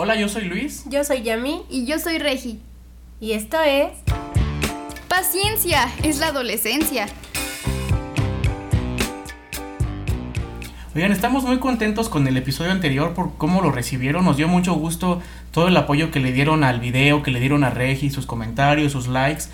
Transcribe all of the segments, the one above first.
Hola, yo soy Luis. Yo soy Yami. Y yo soy Regi. Y esto es... Paciencia, es la adolescencia. Oigan, estamos muy contentos con el episodio anterior por cómo lo recibieron. Nos dio mucho gusto todo el apoyo que le dieron al video, que le dieron a Regi, sus comentarios, sus likes.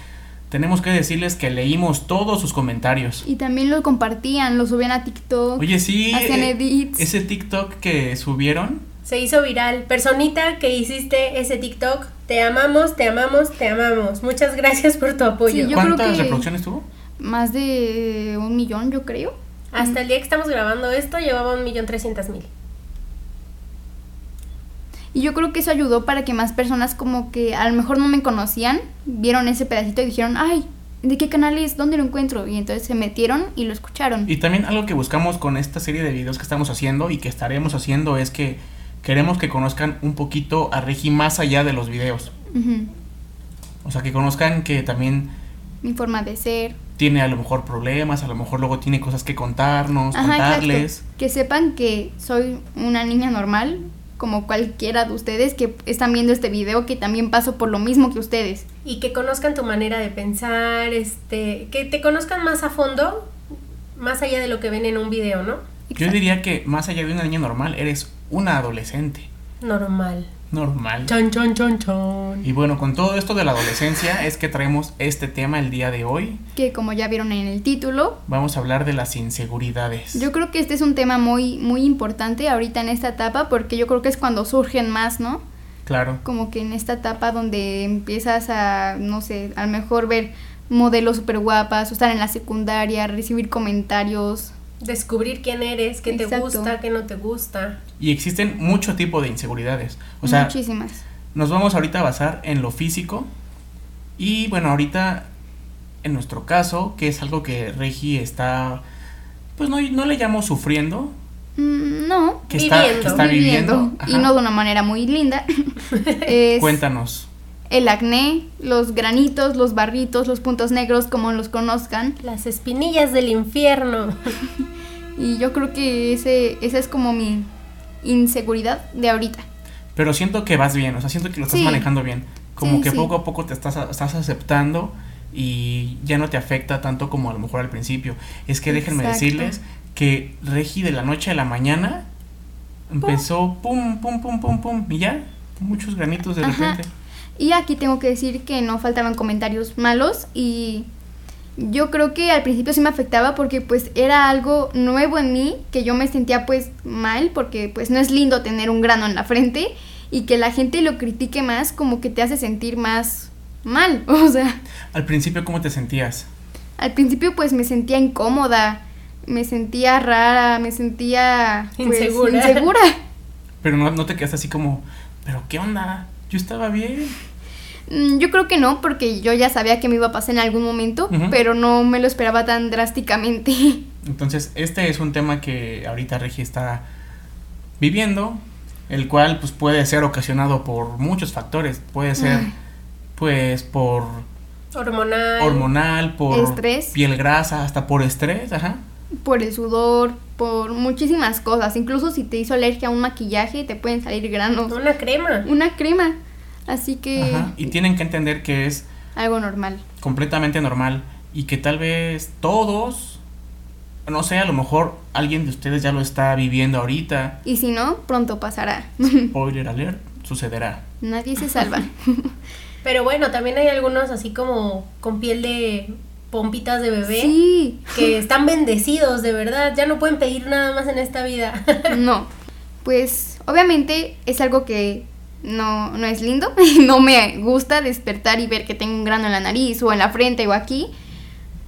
Tenemos que decirles que leímos todos sus comentarios. Y también lo compartían, lo subían a TikTok. Oye, sí. Hacían eh, edits. ese TikTok que subieron. Se hizo viral. Personita que hiciste ese TikTok, te amamos, te amamos, te amamos. Muchas gracias por tu apoyo. Sí, yo creo ¿Cuántas que- reproducciones tuvo? Más de un millón, yo creo. Hasta el día que estamos grabando esto llevaba un millón trescientas mil. Y yo creo que eso ayudó para que más personas como que a lo mejor no me conocían, vieron ese pedacito y dijeron, ay, ¿de qué canal es? ¿Dónde lo encuentro? Y entonces se metieron y lo escucharon. Y también algo que buscamos con esta serie de videos que estamos haciendo y que estaremos haciendo es que queremos que conozcan un poquito a Regi más allá de los videos. O sea, que conozcan que también Mi forma de ser. tiene a lo mejor problemas, a lo mejor luego tiene cosas que contarnos, Ajá, contarles. exacto. Que sepan que soy una niña normal, como cualquiera de ustedes que están viendo este video, que también paso por lo mismo que ustedes. Y que conozcan tu manera de pensar, este, que te conozcan más a fondo, más allá de lo que ven en un video, ¿no? Yo diría que más allá de una niña normal, eres una adolescente. Normal. Normal. Chon, chon, chon, chon. Y bueno, con todo esto de la adolescencia es que traemos este tema el día de hoy. Que como ya vieron en el título, Vamos a hablar de las inseguridades. yo creo que este es un tema muy, muy importante ahorita en esta etapa, porque yo creo que es cuando surgen más, ¿no? Claro. Como que en esta etapa donde empiezas a, no sé, a lo mejor ver modelos súper guapas, o estar en la secundaria, recibir comentarios. Descubrir quién eres, qué te gusta, qué no te gusta. Y existen mucho tipo de inseguridades. O sea, muchísimas. nos vamos ahorita a basar en lo físico. Y bueno, ahorita en nuestro caso, que es algo que Regi está, pues no, no le llamo sufriendo, Mm, no, que está, que Viviendo. está viviendo. y no de una manera muy linda. es Cuéntanos. el acné, los granitos, los barritos, los puntos negros, como los conozcan. Las espinillas del infierno. Y yo creo que ese, esa es como mi inseguridad de ahorita. Pero siento que vas bien, o sea, siento que lo estás Sí. manejando bien. Como Sí, que sí. poco a poco te estás, estás aceptando y ya no te afecta tanto como a lo mejor al principio. Es que déjenme Exacto. decirles que Regi de la noche a la mañana empezó pum, pum, pum, pum, pum, y ya, muchos granitos de Ajá. repente. Y aquí tengo que decir que no faltaban comentarios malos y yo creo que al principio sí me afectaba porque pues era algo nuevo en mí que yo me sentía pues mal porque pues no es lindo tener un grano en la frente y que la gente lo critique más como que te hace sentir más mal, o sea, Al principio, ¿cómo te sentías? al principio pues me sentía incómoda, me sentía rara, me sentía pues, Insegura. insegura. Pero no, no te quedaste así como, pero ¿qué onda? Yo estaba bien. Mm, Yo creo que no, porque yo ya sabía que me iba a pasar en algún momento, pero no me lo esperaba tan drásticamente. Entonces, este es un tema que ahorita Regi está viviendo, el cual pues puede ser ocasionado por muchos factores, puede ser Ay. pues por Hormonal. hormonal, por Estrés. piel grasa, hasta por estrés, ajá. por el sudor, por muchísimas cosas. Incluso si te hizo alergia a un maquillaje, te pueden salir granos. Una crema. Una crema. Así que ajá. Y tienen que entender que es algo normal. completamente normal y que tal vez todos, no sé, a lo mejor alguien de ustedes ya lo está viviendo ahorita. Y si no, pronto pasará. Spoiler alert, sucederá. Nadie se salva. Pero bueno, también hay algunos así como con piel de pompitas de bebé. Sí. Que están bendecidos, de verdad. Ya no pueden pedir nada más en esta vida. No. Pues obviamente es algo que no, no es lindo. No me gusta despertar y ver que tengo un grano en la nariz o en la frente o aquí.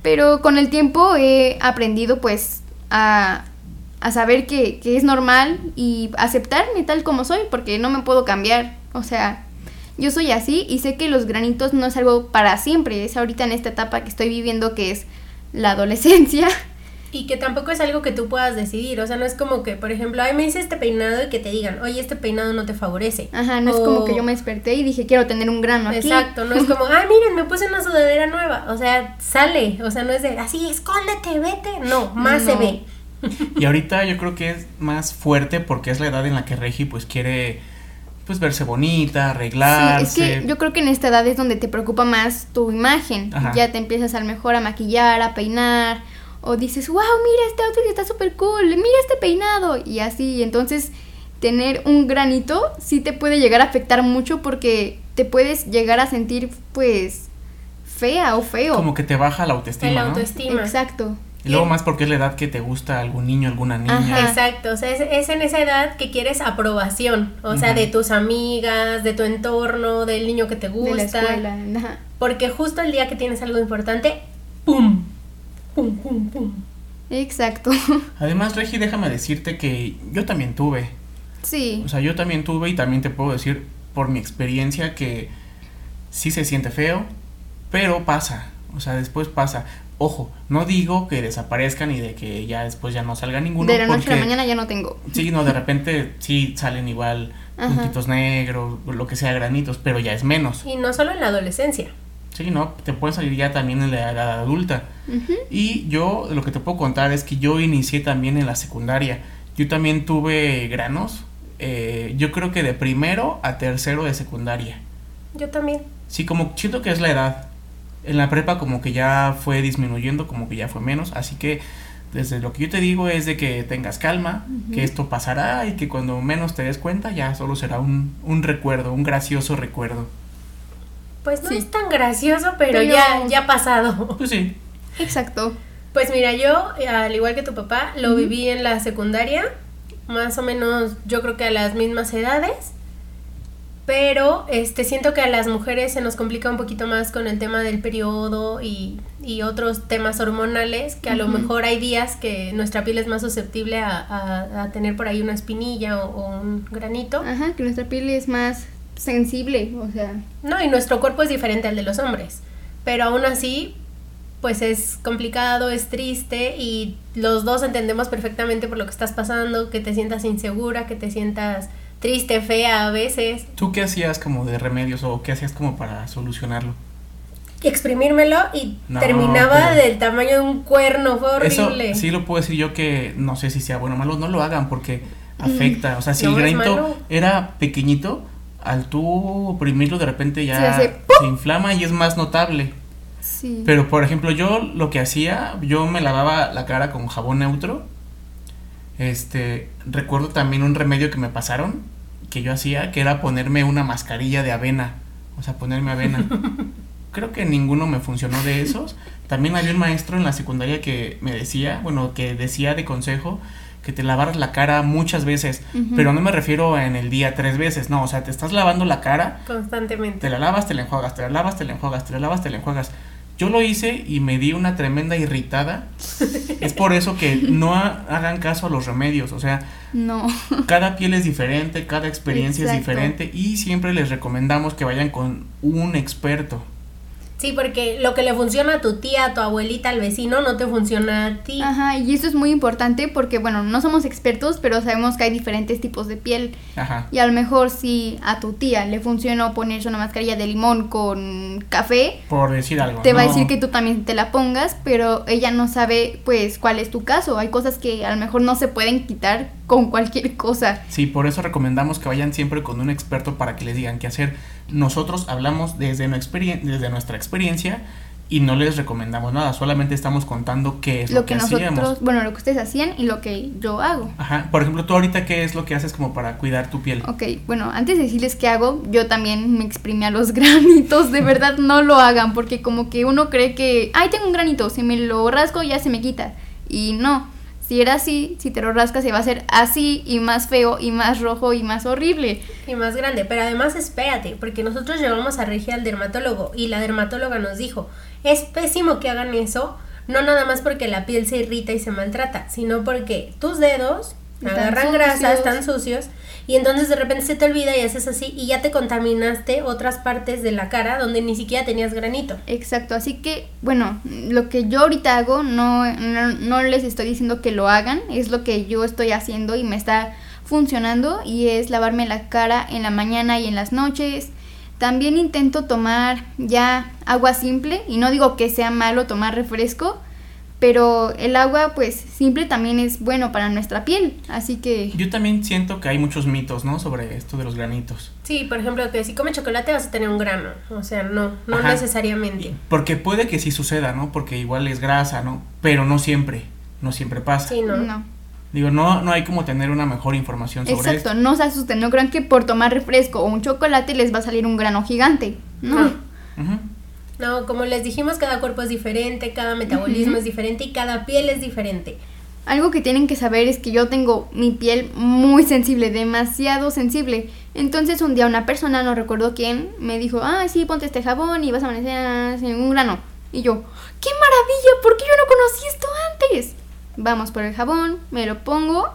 Pero con el tiempo he aprendido pues a, a saber que, que es normal y aceptarme tal como soy porque no me puedo cambiar. O sea, yo soy así y sé que los granitos no es algo para siempre. Es ahorita en esta etapa que estoy viviendo que es la adolescencia. Y que tampoco es algo que tú puedas decidir. O sea, no es como que, por ejemplo, ay, me hice este peinado y que te digan, oye, este peinado no te favorece. Ajá, no es como que yo me desperté y dije quiero tener un grano aquí. Exacto, no es como, ay, miren, me puse una sudadera nueva. O sea, sale. O sea, no es de, así, escóndete, vete. No, más se ve. Y ahorita yo creo que es más fuerte porque es la edad en la que Regi pues quiere pues verse bonita, arreglarse. Sí, es que yo creo que en esta edad es donde te preocupa más tu imagen. Ajá. Ya te empiezas a lo mejor a maquillar, a peinar, o dices, wow, mira este outfit está súper cool, mira este peinado, y así. Entonces, tener un granito sí te puede llegar a afectar mucho porque te puedes llegar a sentir, pues, fea o feo. Como que te baja la autoestima, ¿no? autoestima. Exacto. Y luego más porque es la edad que te gusta algún niño, alguna niña. Ajá. Exacto, o sea, es, es en esa edad que quieres aprobación, o sea, de tus amigas, de tu entorno, del niño que te De gusta. la escuela. ajá. Porque justo el día que tienes algo importante, ¡pum! ¡Pum, pum, pum! Exacto. Además, Regi, déjame decirte que yo también tuve. sí. O sea, yo también tuve y también te puedo decir por mi experiencia que sí se siente feo, pero pasa. O sea, después pasa. Ojo, no digo que desaparezcan y de que ya después ya no salga ninguno. de la noche a la mañana ya no tengo. Sí, no, de repente sí salen igual Ajá. puntitos negros, lo que sea, granitos, pero ya es menos. Y no solo en la adolescencia. Sí, ¿no? Te pueden salir ya también en la edad adulta. Y yo lo que te puedo contar es que yo inicié también en la secundaria. Yo también tuve granos. eh, yo creo que de primero a tercero de secundaria. Yo también. Sí, como siento que es la edad. En la prepa como que ya fue disminuyendo, como que ya fue menos. Así que desde lo que yo te digo es de que tengas calma, que esto pasará y que cuando menos te des cuenta ya solo será un, un recuerdo, un gracioso recuerdo. Pues no Sí. es tan gracioso, pero, Pero- ya, ya ha pasado. Pues sí, Exacto. Pues mira, yo, al igual que tu papá, lo viví en la secundaria, más o menos yo creo que a las mismas edades, pero este siento que a las mujeres se nos complica un poquito más con el tema del periodo y, y otros temas hormonales, que a lo mejor hay días que nuestra piel es más susceptible a, a- a tener por ahí una espinilla o, o un granito. Ajá, que nuestra piel es más sensible, o sea, No, y nuestro cuerpo es diferente al de los hombres. Pero aún así, pues es complicado, es triste y los dos entendemos perfectamente por lo que estás pasando, que te sientas insegura, que te sientas triste, fea a veces. ¿tú qué hacías como de remedios o qué hacías como para solucionarlo? Exprimírmelo y No, terminaba pero- del tamaño de un cuerno, fue Eso horrible. sí lo puedo decir yo que no sé si sea bueno o malo, no lo hagan porque afecta. O sea, si No, el granito era pequeñito, al tú oprimirlo de repente ya Se se inflama y es más notable. sí. Pero por ejemplo, yo lo que hacía, yo me lavaba la cara con jabón neutro. Este, recuerdo también un remedio que me pasaron, que yo hacía, que era ponerme una mascarilla de avena. O sea, ponerme avena. Creo que ninguno me funcionó de esos. También había un maestro en la secundaria que me decía, bueno, que decía de consejo que te lavaras la cara muchas veces, pero no me refiero en el día tres veces, no, o sea, te estás lavando la cara Constantemente. te la lavas, te la enjuagas, te la lavas, te la enjuagas, te la lavas, te la enjuagas. Yo lo hice y me di una tremenda irritada. es por eso que no ha- hagan caso a los remedios. O sea, No. cada piel es diferente, cada experiencia es diferente y siempre les recomendamos que vayan con un experto. Sí, porque lo que le funciona a tu tía, a tu abuelita, al vecino, no te funciona a ti. Ajá, y eso es muy importante porque, bueno, no somos expertos, pero sabemos que hay diferentes tipos de piel. Ajá. Y a lo mejor si a tu tía le funcionó ponerse una mascarilla de limón con café, Por decir algo. te va a decir que tú también te la pongas, pero ella no sabe pues cuál es tu caso. Hay cosas que a lo mejor no se pueden quitar con cualquier cosa. Sí, por eso recomendamos que vayan siempre con un experto para que les digan qué hacer. Nosotros hablamos desde, nuestra experiencia y no les recomendamos nada, solamente estamos contando qué es lo, Lo que nosotros, hacíamos. bueno, lo que ustedes hacían y lo que yo hago. Ajá, por ejemplo, tú ahorita qué es lo que haces como para cuidar tu piel. Ok, bueno, antes de decirles qué hago, yo también me exprimía los granitos, de verdad no lo hagan, porque como que uno cree que, ay, tengo un granito, si me lo rasco ya se me quita. Y no, si era así, si te lo rascas se va a hacer así y más feo y más rojo y más horrible. Y más grande, pero además espérate, porque nosotros llevamos a Regia al dermatólogo y la dermatóloga nos dijo, es pésimo que hagan eso, no nada más porque la piel se irrita y se maltrata, sino porque tus dedos agarran grasa, sucios. están sucios y entonces de repente se te olvida y haces así y ya te contaminaste otras partes de la cara donde ni siquiera tenías granito. Exacto, así que, bueno, lo que yo ahorita hago, no, no, no les estoy diciendo que lo hagan, es lo que yo estoy haciendo y me está funcionando y es lavarme la cara en la mañana y en las noches. También intento tomar ya agua simple y no digo que sea malo tomar refresco, Pero el agua, pues, simple también es bueno para nuestra piel. Así que. Yo también siento que hay muchos mitos, ¿no? Sobre esto de los granitos. Sí, por ejemplo, que si comes chocolate vas a tener un grano. O sea, no, no Ajá. necesariamente. Porque puede que sí suceda, ¿no? Porque igual es grasa, ¿no? Pero no siempre. No siempre pasa. Sí, no. No. Digo, no, no hay como tener una mejor información sobre Exacto, esto. no se asusten. No crean que por tomar refresco o un chocolate les va a salir un grano gigante. No. No. Ujú. No, como les dijimos, cada cuerpo es diferente, cada metabolismo es diferente y cada piel es diferente. Algo que tienen que saber es que yo tengo mi piel muy sensible, demasiado sensible. Entonces un día una persona, no recuerdo quién, me dijo, ah, sí, ponte este jabón y vas a amanecer sin un grano. Y yo, ¡qué maravilla! ¿Por qué yo no conocí esto antes? Vamos por el jabón, me lo pongo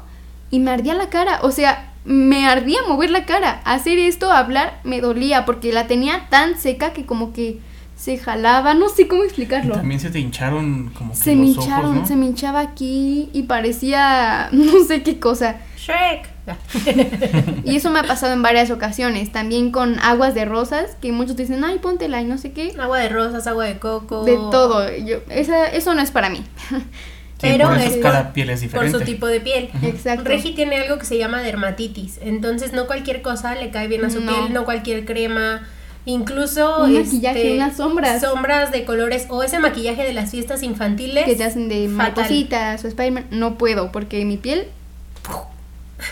y me ardía la cara. O sea, me ardía mover la cara. Hacer esto, hablar, me dolía porque la tenía tan seca que como que se jalaba, no sé cómo Y explicarlo. también se te hincharon como que Se me los ojos, hincharon, ¿no? se me hinchaba aquí y parecía no sé qué cosa. Shrek. Y eso me ha pasado en varias ocasiones. También con aguas de rosas, que muchos dicen, ay, póntela y no sé qué. agua de rosas, agua de coco. De todo. Yo, esa, eso no es para mí. Sí, Pero por eso es cada piel es Por diferente. su tipo de piel. Exacto. Regi tiene algo que se llama dermatitis. Entonces no cualquier cosa le cae bien a su No. piel, no cualquier crema. Incluso Un este, maquillaje, unas sombras. Sombras de colores o ese maquillaje de las fiestas infantiles. Que te hacen de maripositas o Spiderman. No puedo, porque mi piel.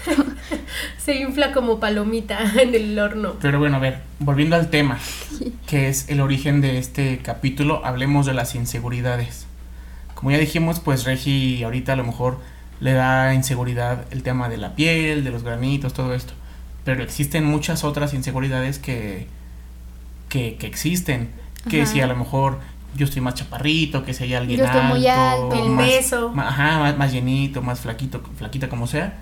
Se infla como palomita en el horno. Pero bueno, a ver, volviendo al tema, que es el origen de este capítulo, hablemos de las inseguridades. Como ya dijimos, pues Regi ahorita a lo mejor le da inseguridad el tema de la piel, de los granitos, todo esto. Pero existen muchas otras inseguridades que, que, que existen. Que Ajá. si a lo mejor yo estoy más chaparrito, que si hay alguien Yo estoy muy alto. El más, ma- ajá, más, más llenito, más flaquito, flaquita como sea.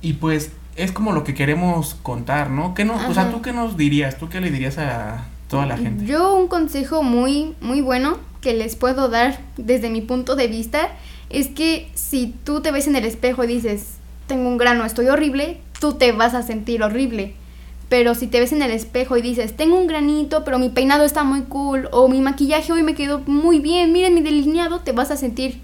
Y pues es como lo que queremos contar, ¿no? ¿Qué no, o sea. ¿tú qué nos dirías? ¿Tú qué le dirías a toda la gente? Yo un consejo muy, muy bueno que les puedo dar desde mi punto de vista es que si tú te ves en el espejo y dices, tengo un grano, estoy horrible, tú te vas a sentir horrible. Pero si te ves en el espejo y dices, tengo un granito, pero mi peinado está muy cool, o mi maquillaje hoy me quedó muy bien, miren mi delineado, te vas a sentir,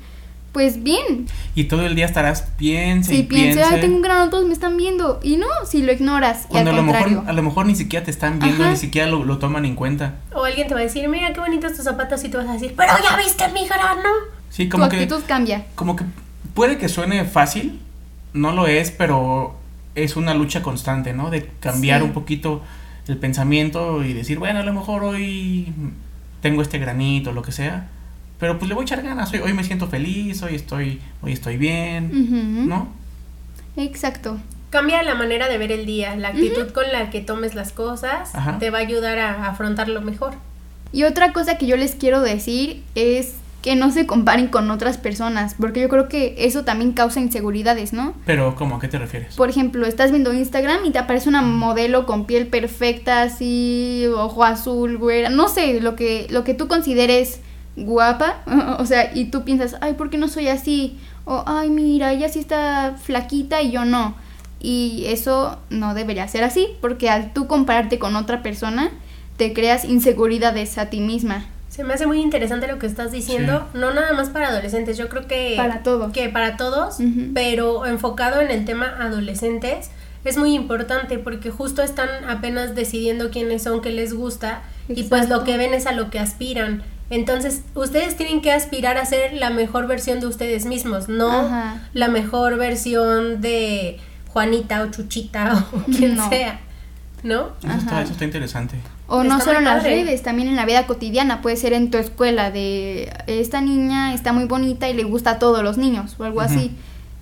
pues bien. Y todo el día estarás piense y Si piensas, piense. "Ay, tengo un grano, todos me están viendo. Y no, si lo ignoras. Y Cuando a lo, contrario. mejor, a lo mejor ni siquiera te están viendo, Ajá. ni siquiera lo, lo toman en cuenta. O alguien te va a decir, mira qué bonitos tus zapatos y tú vas a decir, pero ya viste mi grano. Sí, tu como que, actitud cambia. como que puede que suene fácil, no lo es, pero es una lucha constante, ¿no? De cambiar Sí. un poquito el pensamiento y decir, bueno, a lo mejor hoy tengo este granito, lo que sea, pero pues le voy a echar ganas, hoy, hoy me siento feliz, hoy estoy, hoy estoy bien. ¿no? Exacto. Cambia la manera de ver el día, la actitud con la que tomes las cosas Ajá. te va a ayudar a afrontarlo mejor. Y otra cosa que yo les quiero decir es que no se comparen con otras personas, porque yo creo que eso también causa inseguridades, ¿no? Pero, ¿cómo? ¿A qué te refieres? Por ejemplo, estás viendo Instagram y te aparece una modelo con piel perfecta, así, ojo azul, güera, no sé, lo que, lo que tú consideres guapa, o sea, y tú piensas, ay, ¿por qué no soy así? O, ay, mira, ella sí está flaquita y yo no. Y eso no debería ser así, porque al tú compararte con otra persona, te creas inseguridades a ti misma. Se me hace muy interesante lo que estás diciendo, no nada más para adolescentes, yo creo que Para todos. que para todos, pero enfocado en el tema adolescentes es muy importante porque justo están apenas decidiendo quiénes son, qué les gusta y pues lo que ven es a lo que aspiran. Entonces, ustedes tienen que aspirar a ser la mejor versión de ustedes mismos, no Ajá. la mejor versión de Juanita o Chuchita o quien No. sea, ¿no? Eso está, Ajá. eso está interesante. O no solo en las redes, también en la vida cotidiana, puede ser en tu escuela de esta niña está muy bonita y le gusta a todos los niños o algo así.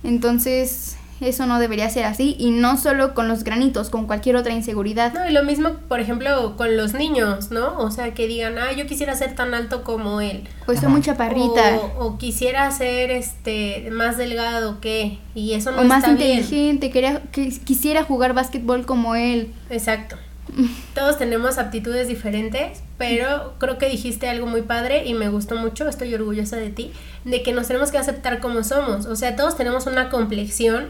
Entonces, eso no debería ser así y no solo con los granitos, con cualquier otra inseguridad. No, y lo mismo, por ejemplo, con los niños, ¿no? O sea, que digan, ah, yo quisiera ser tan alto como él. O estoy Ajá. muy chaparrita O, o quisiera ser este más delgado que y eso no o más bien. inteligente, quería, que, quisiera jugar básquetbol como él. Exacto. Todos tenemos aptitudes diferentes, pero creo que dijiste algo muy padre y me gustó mucho, estoy orgullosa de ti, de que nos tenemos que aceptar como somos. O sea, todos tenemos una complexión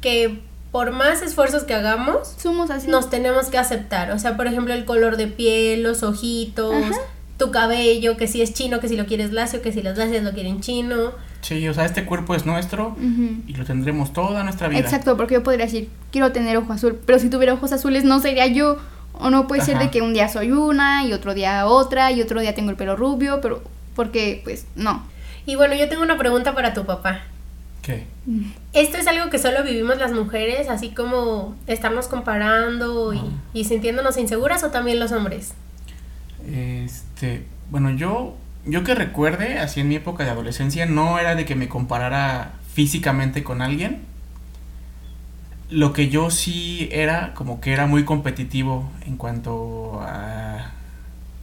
que por más esfuerzos que hagamos, Somos así. nos tenemos que aceptar. O sea, por ejemplo, el color de piel, los ojitos, Ajá. tu cabello, que si es chino, que si lo quieres lacio, que si los lacios lo quieren chino. Sí, o sea, este cuerpo es nuestro y lo tendremos toda nuestra vida. Exacto, porque yo podría decir, quiero tener ojo azul, pero si tuviera ojos azules no sería yo. O no puede ser de que un día soy una y otro día otra y otro día tengo el pelo rubio, pero porque pues no. Y bueno, yo tengo una pregunta para tu papá. ¿Qué? ¿Esto es algo que solo vivimos las mujeres, así como estarnos comparando y, Ah. y sintiéndonos inseguras o también los hombres? Este, bueno, yo, yo que recuerde, así en mi época de adolescencia, no era de que me comparara físicamente con alguien. Lo que yo sí era, como que era muy competitivo en cuanto a,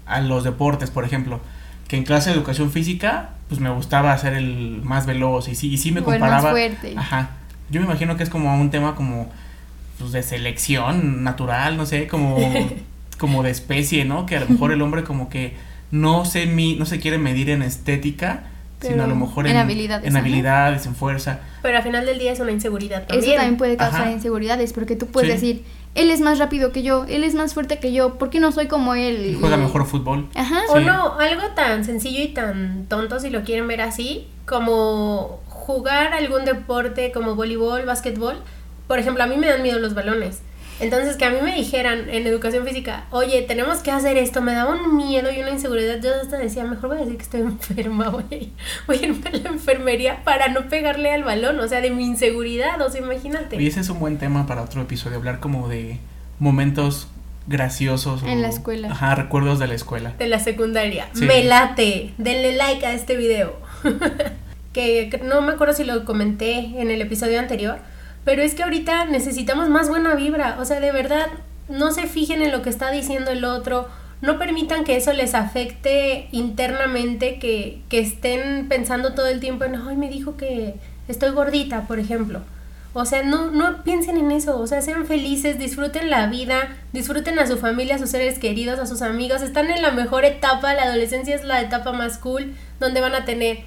a los deportes, por ejemplo. Que en clase de educación física, pues me gustaba ser el más veloz y sí, y sí me O el más comparaba. fuerte. Ajá. Yo me imagino que es como un tema como pues, de selección natural, no sé, como, como de especie, ¿no? Que a lo mejor el hombre como que no se, mi, no se quiere medir en estética, sino a lo Pero mejor en en, habilidades, en habilidades, en fuerza. Pero al final del día es una inseguridad Eso también. también puede causar Ajá. inseguridades, porque tú puedes Sí. decir, él es más rápido que yo, él es más fuerte que yo, ¿por qué no soy como él? Y juega Y- mejor fútbol. Ajá. O no, algo tan sencillo y tan tonto si lo quieren ver así, como jugar algún deporte como voleibol, básquetbol. Por ejemplo, a mí me dan miedo los balones. Entonces, que a mí me dijeran en educación física, oye, tenemos que hacer esto, me daba un miedo y una inseguridad. Yo hasta decía, mejor voy a decir que estoy enferma, voy a, ir- voy a irme a la enfermería para no pegarle al balón, o sea, de mi inseguridad, o sea, imagínate. Y ese es un buen tema para otro episodio, hablar como de momentos graciosos. En o- la escuela. Ajá, recuerdos de la escuela. de la secundaria. Sí. Me late. Denle like a este video. que no me acuerdo si lo comenté en el episodio anterior. Pero es que ahorita necesitamos más buena vibra. O sea, de verdad, no se fijen en lo que está diciendo el otro. No permitan que eso les afecte internamente, que, que estén pensando todo el tiempo en, ay, me dijo que estoy gordita, por ejemplo. O sea, no, no piensen en eso, o sea, sean felices, disfruten la vida, disfruten a su familia, a sus seres queridos, a sus amigos, están en la mejor etapa, la adolescencia es la etapa más cool, donde van a tener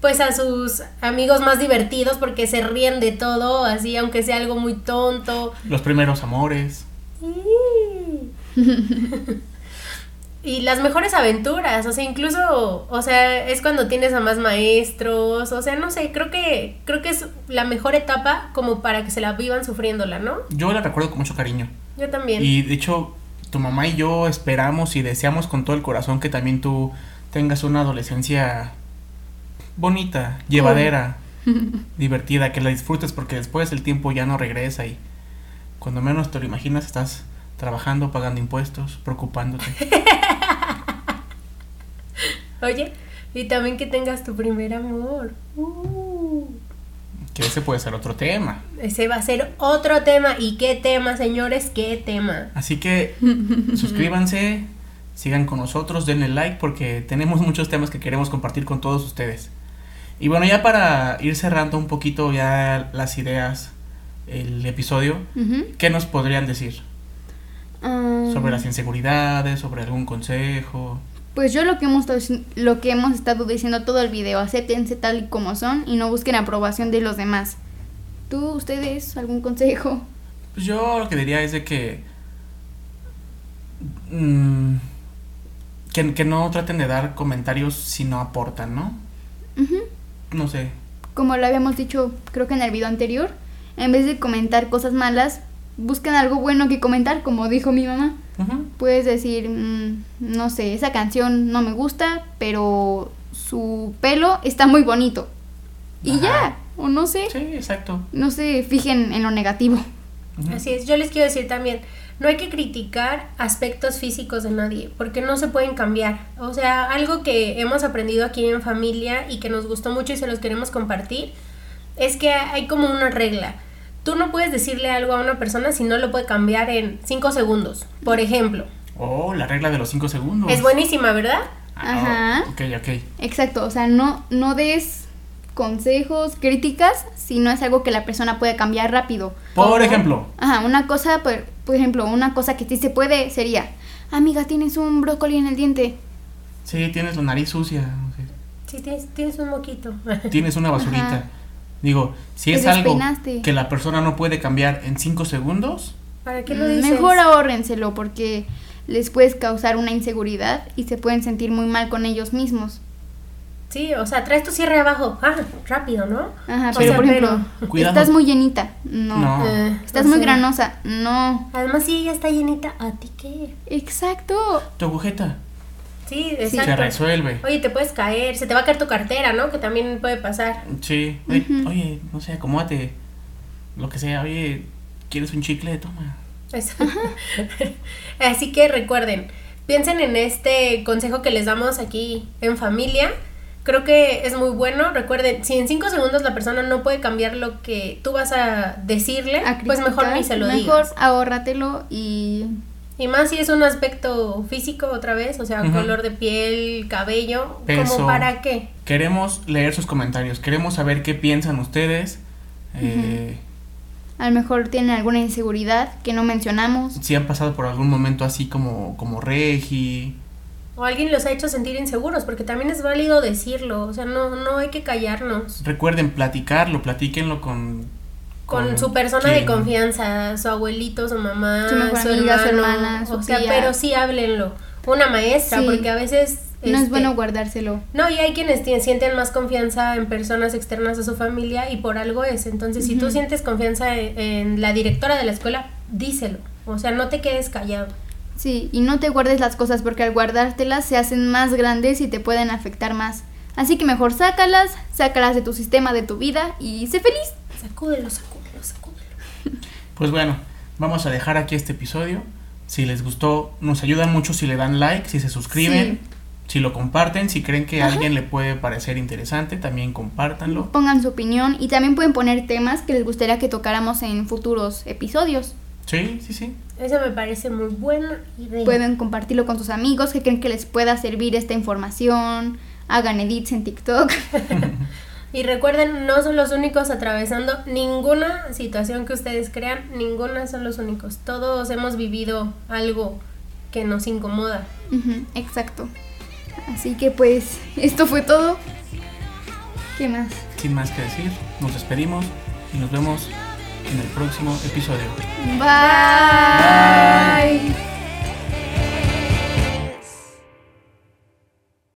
pues a sus amigos más divertidos porque se ríen de todo, así aunque sea algo muy tonto. Los primeros amores. Y las mejores aventuras, o sea, incluso, o sea, es cuando tienes a más maestros, o sea, no sé, creo que creo que es la mejor etapa como para que se la vivan sufriéndola, ¿no? Yo la recuerdo con mucho cariño. Yo también. Y de hecho, tu mamá y yo esperamos y deseamos con todo el corazón que también tú tengas una adolescencia bonita, llevadera, divertida, que la disfrutes porque después el tiempo ya no regresa y cuando menos te lo imaginas estás trabajando, pagando impuestos, preocupándote. Oye, y también que tengas tu primer amor. Uh, Que ese puede ser otro tema. ese va a ser otro tema. ¿Y qué tema, señores? ¿Qué tema? Así que suscríbanse, sigan con nosotros, denle like porque tenemos muchos temas que queremos compartir con todos ustedes. Y bueno, ya para ir cerrando un poquito ya las ideas, el episodio. ¿qué nos podrían decir Ah, sobre las inseguridades, sobre algún consejo? Pues yo lo que hemos lo que hemos estado diciendo todo el video, acéptense tal y como son y no busquen aprobación de los demás. ¿Tú, ustedes, algún consejo? Pues yo lo que diría es de que mm, que, que no traten de dar comentarios si no aportan, ¿no? Ujú. No sé. Como lo habíamos dicho, creo que en el video anterior, en vez de comentar cosas malas, busquen algo bueno que comentar, como dijo mi mamá. Ujú. Puedes decir, mm, no sé, esa canción no me gusta, pero su pelo está muy bonito. Y Ajá. ya, o no sé, Sí, exacto. no se fijen en lo negativo. Así es, yo les quiero decir también, no hay que criticar aspectos físicos de nadie, porque no se pueden cambiar. O sea, algo que hemos aprendido aquí en familia y que nos gustó mucho y se los queremos compartir, es que hay como una regla. Tú no puedes decirle algo a una persona si no lo puede cambiar en 5 segundos. Por ejemplo, Oh, la regla de los 5 segundos. es buenísima, ¿verdad? Ah, Ajá. ok, ok. Exacto, o sea, no, no des consejos, críticas, si no es algo que la persona puede cambiar rápido. Por ejemplo, Ajá, una cosa, por, por ejemplo, una cosa que sí se puede sería, amiga, tienes un brócoli en el diente. sí, tienes la nariz sucia. no sé, Si tienes, tienes un moquito. Tienes una basurita. Ajá. Digo, si es algo que la persona no puede cambiar en 5 segundos, ¿Para qué lo dices? Mejor ahórrenselo porque les puedes causar una inseguridad y se pueden sentir muy mal con ellos mismos. Sí, o sea, traes tu cierre abajo. Ah, rápido, ¿no? Ajá, O pero sea, por ejemplo, Cuidado. estás muy llenita. No. No. Eh, Estás o muy sea, granosa. No. Además, sí, ya está llenita. ¿A ti qué? Exacto. Tu agujeta Sí, se exacto. resuelve. Oye, te puedes caer, se te va a caer tu cartera, ¿no? Que también puede pasar. Sí. Oye, no sé, acomódate. Lo que sea, oye, ¿quieres un chicle? Toma. Eso. Así que recuerden, piensen en este consejo que les damos aquí en familia. Creo que es muy bueno. Recuerden, si en cinco segundos la persona no puede cambiar lo que tú vas a decirle, A pues mejor ni se lo Mejor digas. ahórratelo y Y más si es un aspecto físico otra vez, o sea, color de piel, cabello, Peso. como para qué. Queremos leer sus comentarios, queremos saber qué piensan ustedes. eh, a lo mejor tienen alguna inseguridad que no mencionamos. si han pasado por algún momento así como, como Regi. O alguien los ha hecho sentir inseguros, porque también es válido decirlo, o sea, no, no hay que callarnos. Recuerden platicarlo, platíquenlo con... Con su persona de confianza, su abuelito, su mamá, Su mejor su amiga, su hermano, hermana, su o sea, tía. pero sí háblenlo. Una maestra, Sí. porque a veces... No es este, bueno guardárselo. No, y hay quienes sienten más confianza en personas externas a su familia y por algo es. Entonces, si tú sientes confianza en, en la directora de la escuela, díselo. O sea, no te quedes callado. Sí, y no te guardes las cosas porque al guardártelas se hacen más grandes y te pueden afectar más. Así que mejor sácalas, sácalas de tu sistema, de tu vida y sé feliz. Sacúdelo, sacúdelo, sacúdelo. Pues bueno, vamos a dejar aquí este episodio. Si les gustó, nos ayudan mucho si le dan like, si se suscriben, si lo comparten, si creen que a alguien le puede parecer interesante, también compártanlo. Pongan su opinión y también pueden poner temas que les gustaría que tocáramos en futuros episodios. Sí, sí, sí. Eso me parece muy buena idea. Pueden compartirlo con sus amigos que creen que les pueda servir esta información. Hagan edits en TikTok. Y recuerden, no son los únicos atravesando ninguna situación que ustedes crean, ninguna son los únicos. Todos hemos vivido algo que nos incomoda. Exacto. Así que pues esto fue todo. ¿Qué más? Sin más que decir, nos despedimos y nos vemos en el próximo episodio. Bye.